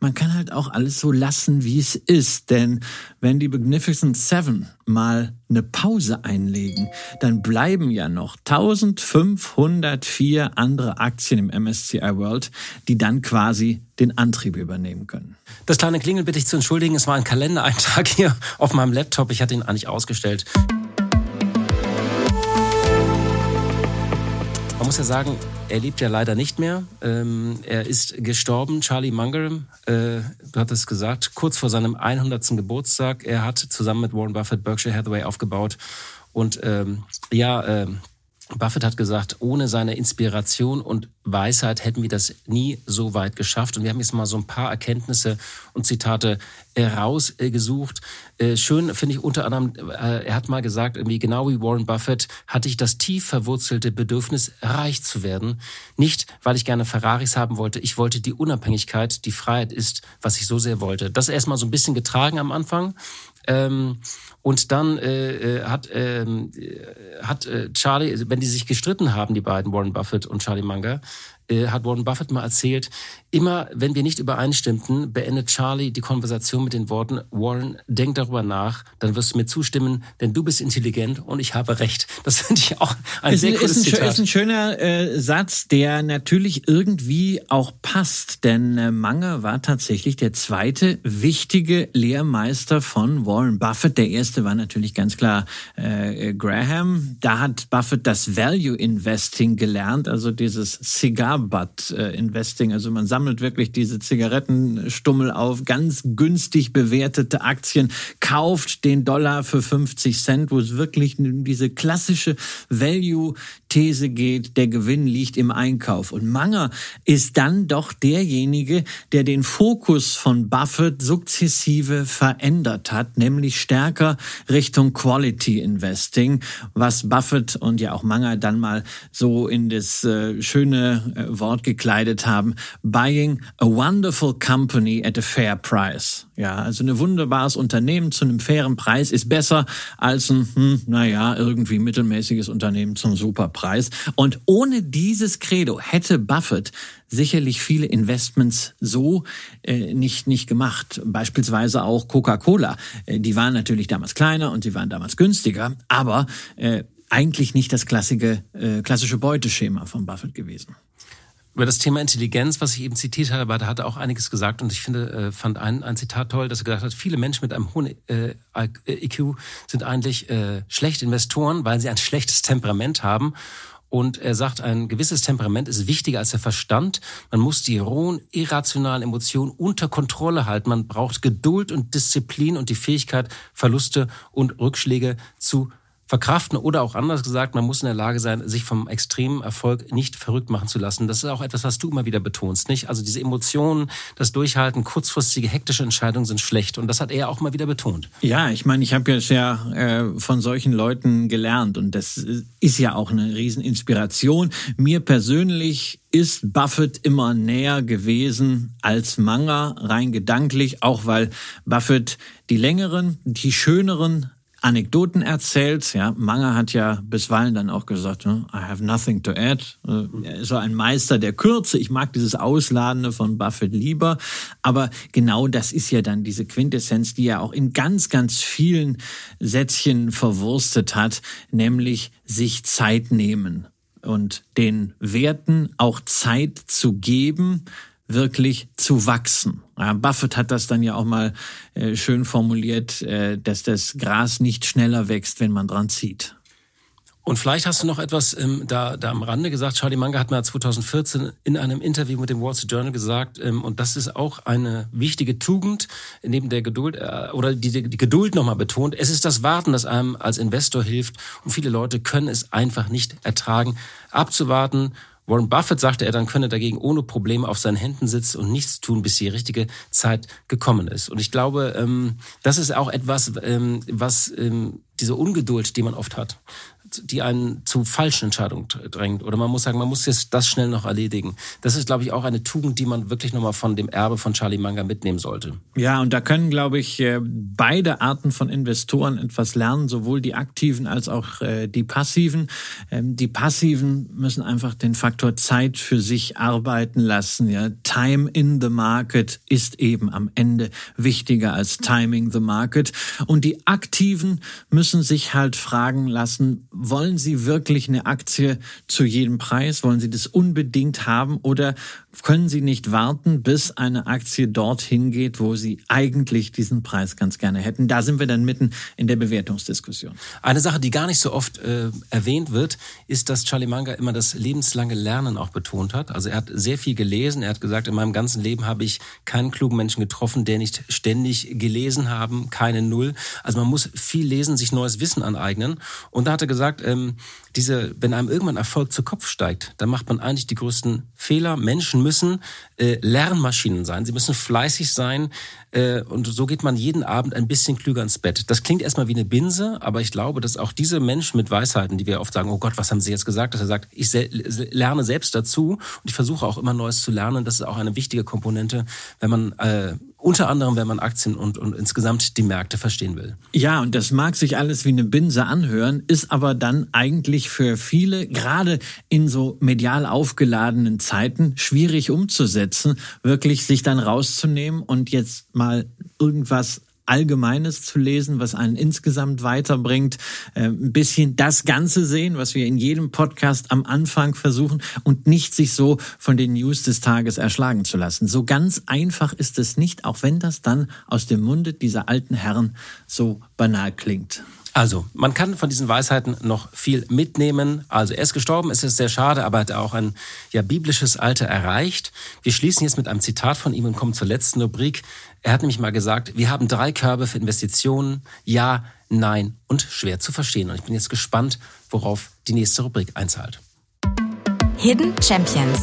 man kann halt auch alles so lassen, wie es ist. Denn wenn die Magnificent Seven mal eine Pause einlegen, dann bleiben ja noch 1504 andere Aktien im MSCI World, die dann quasi den Antrieb übernehmen können. Das kleine Klingel bitte ich zu entschuldigen. Es war ein Kalendereintrag hier auf meinem Laptop. Ich hatte ihn eigentlich ausgestellt. Muss ja sagen, er lebt ja leider nicht mehr. Ähm, er ist gestorben, Charlie Munger, äh, du hattest gesagt, kurz vor seinem 100. Geburtstag. Er hat zusammen mit Warren Buffett Berkshire Hathaway aufgebaut. Und ähm, ja, äh, Buffett hat gesagt, ohne seine Inspiration und Weisheit hätten wir das nie so weit geschafft. Und wir haben jetzt mal so ein paar Erkenntnisse und Zitate herausgesucht. Äh, schön finde ich unter anderem, äh, er hat mal gesagt, irgendwie genau wie Warren Buffett hatte ich das tief verwurzelte Bedürfnis, reich zu werden. Nicht, weil ich gerne Ferraris haben wollte. Ich wollte die Unabhängigkeit, die Freiheit ist, was ich so sehr wollte. Das erstmal so ein bisschen getragen am Anfang. Ähm, und dann äh, äh hat, ähm, äh, hat äh, Charlie, wenn die sich gestritten haben, die beiden, Warren Buffett und Charlie Munger, äh, hat Warren Buffett mal erzählt, immer wenn wir nicht übereinstimmten, beendet Charlie die Konversation mit den Worten, Warren, denk darüber nach, dann wirst du mir zustimmen, denn du bist intelligent und ich habe recht. Das finde ich auch ein ist, sehr cooles ist ein, Zitat. ist ein schöner äh, Satz, der natürlich irgendwie auch passt, denn äh, Mange war tatsächlich der zweite wichtige Lehrmeister von Warren Buffett. Der erste war natürlich ganz klar äh, Graham. Da hat Buffett das Value Investing gelernt, also dieses Cigar Butt äh, Investing. Also man sammelt wirklich diese Zigarettenstummel auf, ganz günstig bewertete Aktien, kauft den Dollar für 50 Cent, wo es wirklich diese klassische Value-These geht, der Gewinn liegt im Einkauf. Und Manger ist dann doch derjenige, der den Fokus von Buffett sukzessive verändert hat, nämlich stärker Richtung Quality Investing, was Buffett und ja auch Manger dann mal so in das äh, schöne äh, Wort gekleidet haben, buying a wonderful company at a fair price. Ja, also ein wunderbares Unternehmen zu einem fairen Preis ist besser als ein, hm, naja, irgendwie mittelmäßiges Unternehmen zum Superpreis. Und ohne dieses Credo hätte Buffett sicherlich viele Investments so äh, nicht, nicht gemacht. Beispielsweise auch Coca-Cola. Äh, die waren natürlich damals kleiner und sie waren damals günstiger, aber äh, eigentlich nicht das klassische, äh, klassische Beuteschema von Buffett gewesen über das Thema Intelligenz, was ich eben zitiert habe, da hat er auch einiges gesagt und ich finde, äh, fand ein, ein Zitat toll, dass er gesagt hat, viele Menschen mit einem hohen äh, IQ sind eigentlich äh, schlechte Investoren, weil sie ein schlechtes Temperament haben. Und er sagt, ein gewisses Temperament ist wichtiger als der Verstand. Man muss die rohen, irrationalen Emotionen unter Kontrolle halten. Man braucht Geduld und Disziplin und die Fähigkeit, Verluste und Rückschläge zu verkraften oder auch anders gesagt, man muss in der Lage sein, sich vom extremen Erfolg nicht verrückt machen zu lassen. Das ist auch etwas, was du immer wieder betonst, nicht? Also diese Emotionen, das Durchhalten, kurzfristige hektische Entscheidungen sind schlecht und das hat er auch immer wieder betont. Ja, ich meine, ich habe jetzt ja äh, von solchen Leuten gelernt und das ist ja auch eine Rieseninspiration. Mir persönlich ist Buffett immer näher gewesen als Manga, rein gedanklich, auch weil Buffett die längeren, die schöneren Anekdoten erzählt. Ja, Manga hat ja bisweilen dann auch gesagt, I have nothing to add. Äh, er ist so ein Meister der Kürze. Ich mag dieses Ausladende von Buffett lieber. Aber genau das ist ja dann diese Quintessenz, die er auch in ganz, ganz vielen Sätzchen verwurstet hat, nämlich sich Zeit nehmen und den Werten auch Zeit zu geben, wirklich zu wachsen. Buffett hat das dann ja auch mal äh, schön formuliert, äh, dass das Gras nicht schneller wächst, wenn man dran zieht. Und vielleicht hast du noch etwas ähm, da, da am Rande gesagt. Charlie Munger hat mir 2014 in einem Interview mit dem Wall Street Journal gesagt, ähm, und das ist auch eine wichtige Tugend neben der Geduld äh, oder die, die Geduld nochmal betont. Es ist das Warten, das einem als Investor hilft. Und viele Leute können es einfach nicht ertragen, abzuwarten Warren Buffett sagte er, dann könne dagegen ohne Probleme auf seinen Händen sitzen und nichts tun, bis die richtige Zeit gekommen ist. Und ich glaube, ähm, das ist auch etwas, ähm, was ähm, diese Ungeduld, die man oft hat, die einen zu falschen Entscheidungen drängt. Oder man muss sagen, man muss jetzt das schnell noch erledigen. Das ist, glaube ich, auch eine Tugend, die man wirklich nochmal von dem Erbe von Charlie Munger mitnehmen sollte. Ja, und da können, glaube ich, äh, beide Arten von Investoren etwas lernen, sowohl die aktiven als auch äh, die passiven. Ähm, die passiven müssen einfach den Faktor Zeit für sich arbeiten lassen. Ja, Time in the market ist eben am Ende wichtiger als Timing the market. Und die aktiven müssen sich halt fragen lassen, wollen Sie wirklich eine Aktie zu jedem Preis? Wollen Sie das unbedingt haben? Oder können Sie nicht warten, bis eine Aktie dorthin geht, wo Sie eigentlich diesen Preis ganz gerne hätten? Da sind wir dann mitten in der Bewertungsdiskussion. Eine Sache, die gar nicht so oft äh, erwähnt wird, ist, dass Charlie Munger immer das lebenslange Lernen auch betont hat. Also er hat sehr viel gelesen. Er hat gesagt, in meinem ganzen Leben habe ich keinen klugen Menschen getroffen, der nicht ständig gelesen haben, keine Null. Also man muss viel lesen, sich neues Wissen aneignen. Und da hat er gesagt, gesagt, ähm, diese, wenn einem irgendwann Erfolg zu Kopf steigt, dann macht man eigentlich die größten Fehler. Menschen müssen äh, Lernmaschinen sein, sie müssen fleißig sein äh, und so geht man jeden Abend ein bisschen klüger ins Bett. Das klingt erstmal wie eine Binse, aber ich glaube, dass auch diese Menschen mit Weisheiten, die wir oft sagen, oh Gott, was haben sie jetzt gesagt, dass er sagt, ich lerne selbst dazu und ich versuche auch immer Neues zu lernen. Das ist auch eine wichtige Komponente, wenn man äh, unter anderem, wenn man Aktien und, und insgesamt die Märkte verstehen will. Ja, und das mag sich alles wie eine Binse anhören, ist aber dann eigentlich für viele, gerade in so medial aufgeladenen Zeiten, schwierig umzusetzen, wirklich sich dann rauszunehmen und jetzt mal irgendwas Allgemeines zu lesen, was einen insgesamt weiterbringt, äh, ein bisschen das Ganze sehen, was wir in jedem Podcast am Anfang versuchen und nicht sich so von den News des Tages erschlagen zu lassen. So ganz einfach ist es nicht, auch wenn das dann aus dem Munde dieser alten Herren so banal klingt. Also, man kann von diesen Weisheiten noch viel mitnehmen. Also, er ist gestorben, es ist sehr schade, aber er hat auch ein ja, biblisches Alter erreicht. Wir schließen jetzt mit einem Zitat von ihm und kommen zur letzten Rubrik. Er hat nämlich mal gesagt, wir haben drei Körbe für Investitionen. Ja, nein und schwer zu verstehen. Und ich bin jetzt gespannt, worauf die nächste Rubrik einzahlt. Hidden Champions.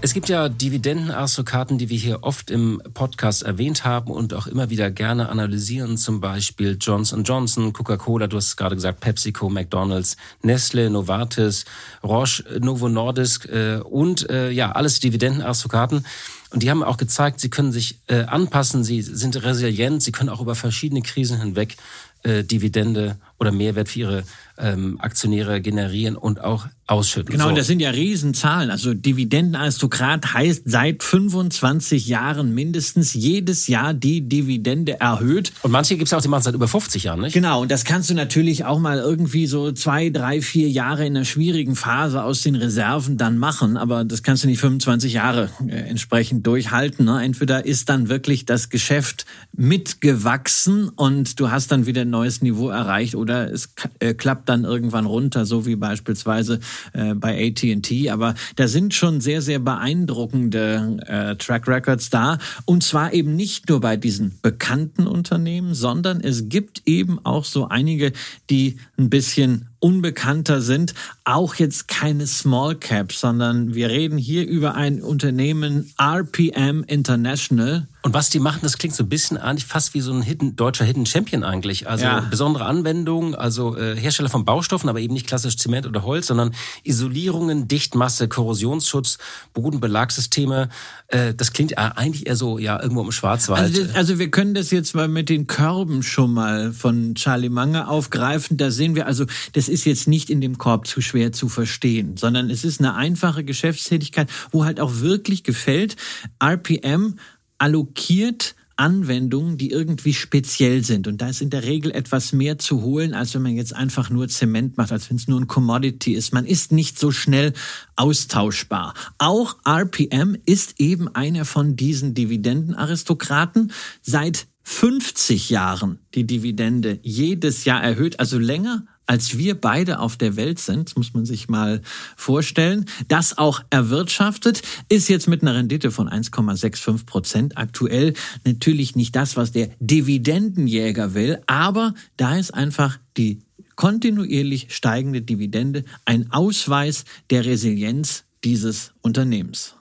Es gibt ja Dividendenaristokraten, die wir hier oft im Podcast erwähnt haben und auch immer wieder gerne analysieren, zum Beispiel Johnson Johnson, Coca-Cola, du hast gerade gesagt, PepsiCo, McDonald's, Nestle, Novartis, Roche, Novo Nordisk äh, und äh, ja, alles Dividendenaristokraten. Und die haben auch gezeigt, sie können sich äh, anpassen, sie sind resilient, sie können auch über verschiedene Krisen hinweg äh, Dividende oder Mehrwert für ihre ähm, Aktionäre generieren und auch ausschütten. Genau, so. das sind ja Riesenzahlen. Also Dividendenaristokrat heißt seit 25 Jahren mindestens jedes Jahr die Dividende erhöht. Und manche gibt es auch, die machen seit über 50 Jahren, nicht? Genau, und das kannst du natürlich auch mal irgendwie so zwei, drei, vier Jahre in einer schwierigen Phase aus den Reserven dann machen, aber das kannst du nicht 25 Jahre äh, entsprechend durchhalten. Ne? Entweder ist dann wirklich das Geschäft mitgewachsen und du hast dann wieder ein neues Niveau erreicht oder es äh, klappt dann irgendwann runter, so wie beispielsweise äh, bei AT&T. Aber da sind schon sehr, sehr beeindruckende äh, Track Records da. Und zwar eben nicht nur bei diesen bekannten Unternehmen, sondern es gibt eben auch so einige, die ein bisschen unbekannter sind, auch jetzt keine Small Caps, sondern wir reden hier über ein Unternehmen RPM International. Und was die machen, das klingt so ein bisschen eigentlich fast wie so ein Hidden, deutscher Hidden Champion eigentlich. Also ja. besondere Anwendungen, also äh, Hersteller von Baustoffen, aber eben nicht klassisch Zement oder Holz, sondern Isolierungen, Dichtmasse, Korrosionsschutz, Bodenbelagssysteme. Äh, das klingt eigentlich eher so, ja, irgendwo im Schwarzwald. Also, das, also wir können das jetzt mal mit den Körben schon mal von Charlie Manger aufgreifen. Da sehen wir also, das ist jetzt nicht in dem Korb zu schwer zu verstehen, sondern es ist eine einfache Geschäftstätigkeit, wo halt auch wirklich gefällt, RPM allokiert Anwendungen, die irgendwie speziell sind. Und da ist in der Regel etwas mehr zu holen, als wenn man jetzt einfach nur Zement macht, als wenn es nur ein Commodity ist. Man ist nicht so schnell austauschbar. Auch RPM ist eben einer von diesen Dividendenaristokraten. Seit 50 Jahren die Dividende jedes Jahr erhöht, also länger als wir beide auf der Welt sind, muss man sich mal vorstellen, das auch erwirtschaftet, ist jetzt mit einer Rendite von 1,65 Prozent aktuell natürlich nicht das, was der Dividendenjäger will, aber da ist einfach die kontinuierlich steigende Dividende ein Ausweis der Resilienz dieses Unternehmens.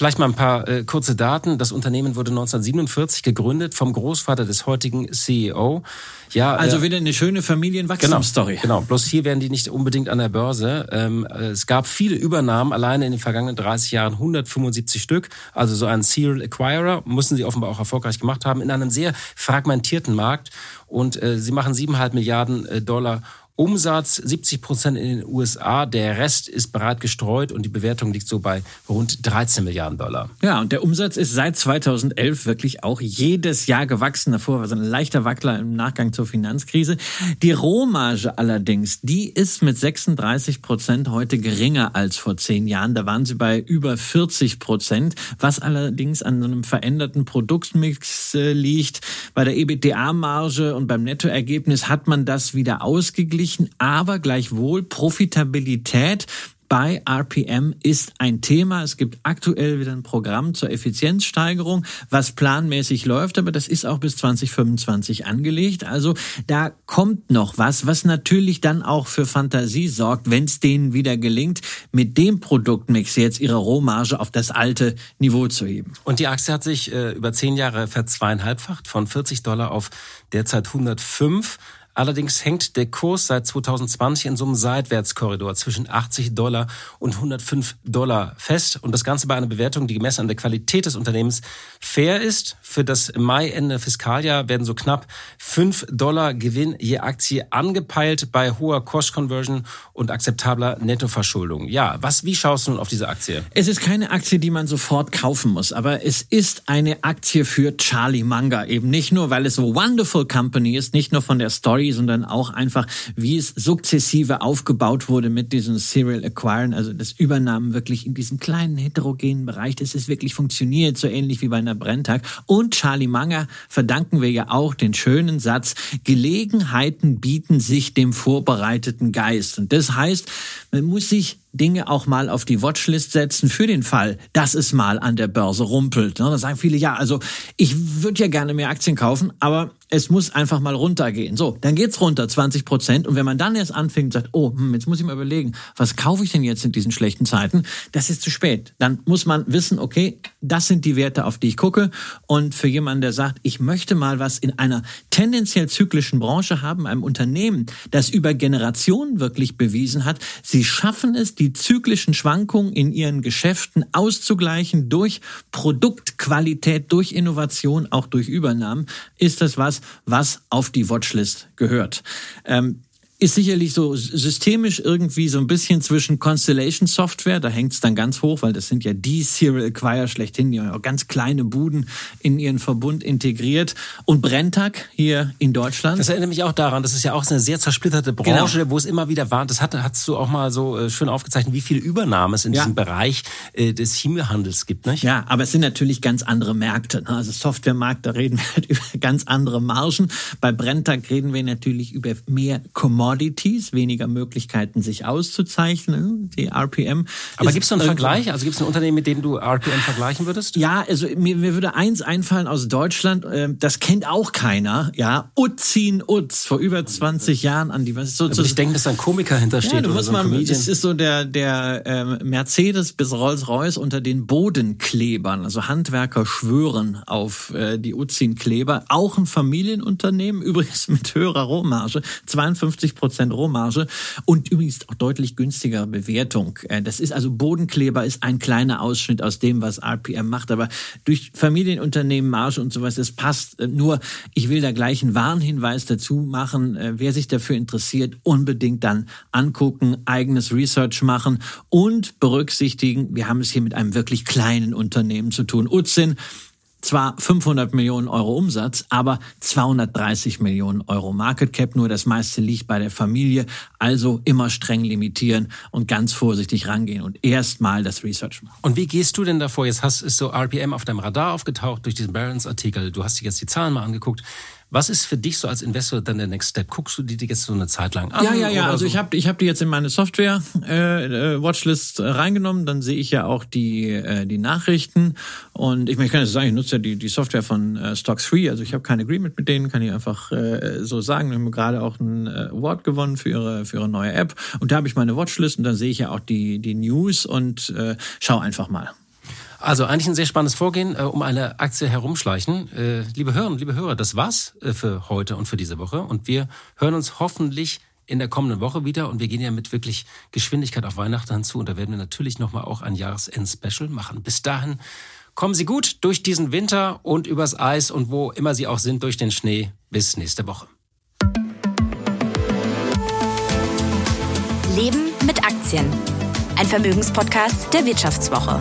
Vielleicht mal ein paar äh, kurze Daten. Das Unternehmen wurde 1947 gegründet vom Großvater des heutigen CEO. Ja, also äh, wieder eine schöne Familienwachstumsstory. Genau, genau, bloß hier werden die nicht unbedingt an der Börse. Ähm, es gab viele Übernahmen, alleine in den vergangenen 30 Jahren 175 Stück. Also so ein Serial Acquirer müssen sie offenbar auch erfolgreich gemacht haben in einem sehr fragmentierten Markt. Und äh, sie machen 7,5 Milliarden äh, Dollar Umsatz 70 Prozent in den USA, der Rest ist breit gestreut und die Bewertung liegt so bei rund 13 Milliarden Dollar. Ja, und der Umsatz ist seit 2011 wirklich auch jedes Jahr gewachsen. Davor war so ein leichter Wackler im Nachgang zur Finanzkrise. Die Rohmarge allerdings, die ist mit 36 Prozent heute geringer als vor zehn Jahren. Da waren sie bei über 40 Prozent, was allerdings an einem veränderten Produktmix äh, liegt. Bei der EBITDA-Marge und beim Nettoergebnis hat man das wieder ausgeglichen ermöglichen, aber gleichwohl Profitabilität bei RPM ist ein Thema. Es gibt aktuell wieder ein Programm zur Effizienzsteigerung, was planmäßig läuft, aber das ist auch bis 2025 angelegt. Also da kommt noch was, was natürlich dann auch für Fantasie sorgt, wenn es denen wieder gelingt, mit dem Produktmix jetzt ihre Rohmarge auf das alte Niveau zu heben. Und die Aktie hat sich äh, über zehn Jahre verzweieinhalbfacht von 40 Dollar auf derzeit 105. Allerdings hängt der Kurs seit 2020 in so einem Seitwärtskorridor zwischen 80 Dollar und 105 Dollar fest. Und das Ganze bei einer Bewertung, die gemessen an der Qualität des Unternehmens fair ist. Für das Mai-Ende Fiskaljahr werden so knapp 5 Dollar Gewinn je Aktie angepeilt bei hoher Cost-Conversion und akzeptabler Nettoverschuldung. Ja, was, wie schaust du nun auf diese Aktie? Es ist keine Aktie, die man sofort kaufen muss, aber es ist eine Aktie für Charlie Munger. Eben nicht nur, weil es so Wonderful Company ist, nicht nur von der Story Sondern auch einfach, wie es sukzessive aufgebaut wurde mit diesem Serial Acquiring, also das Übernahmen wirklich in diesem kleinen heterogenen Bereich, dass es wirklich funktioniert, so ähnlich wie bei einer Brenntag. Und Charlie Manger verdanken wir ja auch den schönen Satz, Gelegenheiten bieten sich dem vorbereiteten Geist. Und das heißt, man muss sich Dinge auch mal auf die Watchlist setzen für den Fall, dass es mal an der Börse rumpelt. Da sagen viele, ja, also ich würde ja gerne mehr Aktien kaufen, aber es muss einfach mal runtergehen. So, dann geht's runter, 20 Prozent. Und wenn man dann erst anfängt und sagt, oh, hm, jetzt muss ich mal überlegen, was kaufe ich denn jetzt in diesen schlechten Zeiten? Das ist zu spät. Dann muss man wissen, okay, das sind die Werte, auf die ich gucke. Und für jemanden, der sagt, ich möchte mal was in einer tendenziell zyklischen Branche haben, einem Unternehmen, das über Generationen wirklich bewiesen hat, sie schaffen es, die zyklischen Schwankungen in ihren Geschäften auszugleichen durch Produktqualität, durch Innovation, auch durch Übernahmen, ist das was, was auf die Watchlist gehört. Ähm, ist sicherlich so systemisch irgendwie so ein bisschen zwischen Constellation Software, da hängt es dann ganz hoch, weil das sind ja die Serial Acquire schlechthin, die auch ganz kleine Buden in ihren Verbund integriert. Und Brenntag hier in Deutschland. Das erinnert mich auch daran, das ist ja auch eine sehr zersplitterte Branche, genau. wo es immer wieder war, das hat, hast du auch mal so äh, schön aufgezeichnet, wie viele Übernahmen es in ja. diesem Bereich äh, des Chemiehandels gibt, nicht? Ja, aber es sind natürlich ganz andere Märkte. Ne? Also Softwaremarkt, da reden wir halt über ganz andere Margen. Bei Brenntag reden wir natürlich über mehr Commodities Commodities, weniger Möglichkeiten, sich auszuzeichnen, die RPM. Aber gibt es so einen Vergleich? Also gibt es ein Unternehmen, mit dem du RPM vergleichen würdest? Ja, also mir, mir würde eins einfallen aus Deutschland, äh, das kennt auch keiner, ja, Utzin Utz, vor über 20 Jahren an die, was ist so, also ich denke, dass da ein Komiker hintersteht. Ja, du musst so mal, das ist so der, der ähm, Mercedes bis Rolls-Royce unter den Bodenklebern, also Handwerker schwören auf äh, die Utzin-Kleber, auch ein Familienunternehmen, übrigens mit höherer Rohmarge, 52 Prozent Rohmarge und übrigens auch deutlich günstiger Bewertung. Äh, das ist also Bodenkleber ist ein kleiner Ausschnitt aus dem, was RPM macht, aber durch Familienunternehmen, Marge und sowas, das passt. Äh, nur, ich will da gleich einen Warnhinweis dazu machen. Äh, wer sich dafür interessiert, unbedingt dann angucken, eigenes Research machen und berücksichtigen, wir haben es hier mit einem wirklich kleinen Unternehmen zu tun. Utzin zwar 500 Millionen Euro Umsatz, aber 230 Millionen Euro Market Cap. Nur das meiste liegt bei der Familie. Also immer streng limitieren und ganz vorsichtig rangehen und erstmal das Research machen. Und wie gehst du denn davor? Jetzt hast, ist so RPM auf deinem Radar aufgetaucht durch diesen Barron's-Artikel. Du hast dir jetzt die Zahlen mal angeguckt. Was ist für dich so als Investor dann der Next Step? Guckst du die jetzt so eine Zeit lang an? Ja, ja, ja. Also so? ich habe ich hab die jetzt in meine Software äh, äh, Watchlist äh, reingenommen. Dann sehe ich ja auch die äh, die Nachrichten und ich, ich kann jetzt sagen, ich nutze ja die die Software von äh, Stocks Free. Also ich habe kein Agreement mit denen, kann ich einfach äh, so sagen. Wir haben gerade auch ein äh, Award gewonnen für ihre für ihre neue App und da habe ich meine Watchlist und dann sehe ich ja auch die die News und äh, schau einfach mal. Also eigentlich ein sehr spannendes Vorgehen äh, um eine Aktie herumschleichen. Äh, liebe Hörer liebe Hörer, das war's äh, für heute und für diese Woche. Und wir hören uns hoffentlich in der kommenden Woche wieder. Und wir gehen ja mit wirklich Geschwindigkeit auf Weihnachten hinzu. Und da werden wir natürlich nochmal auch ein Jahresend-Special machen. Bis dahin kommen Sie gut durch diesen Winter und übers Eis und wo immer Sie auch sind, durch den Schnee. Bis nächste Woche. Leben mit Aktien. Ein Vermögenspodcast der Wirtschaftswoche.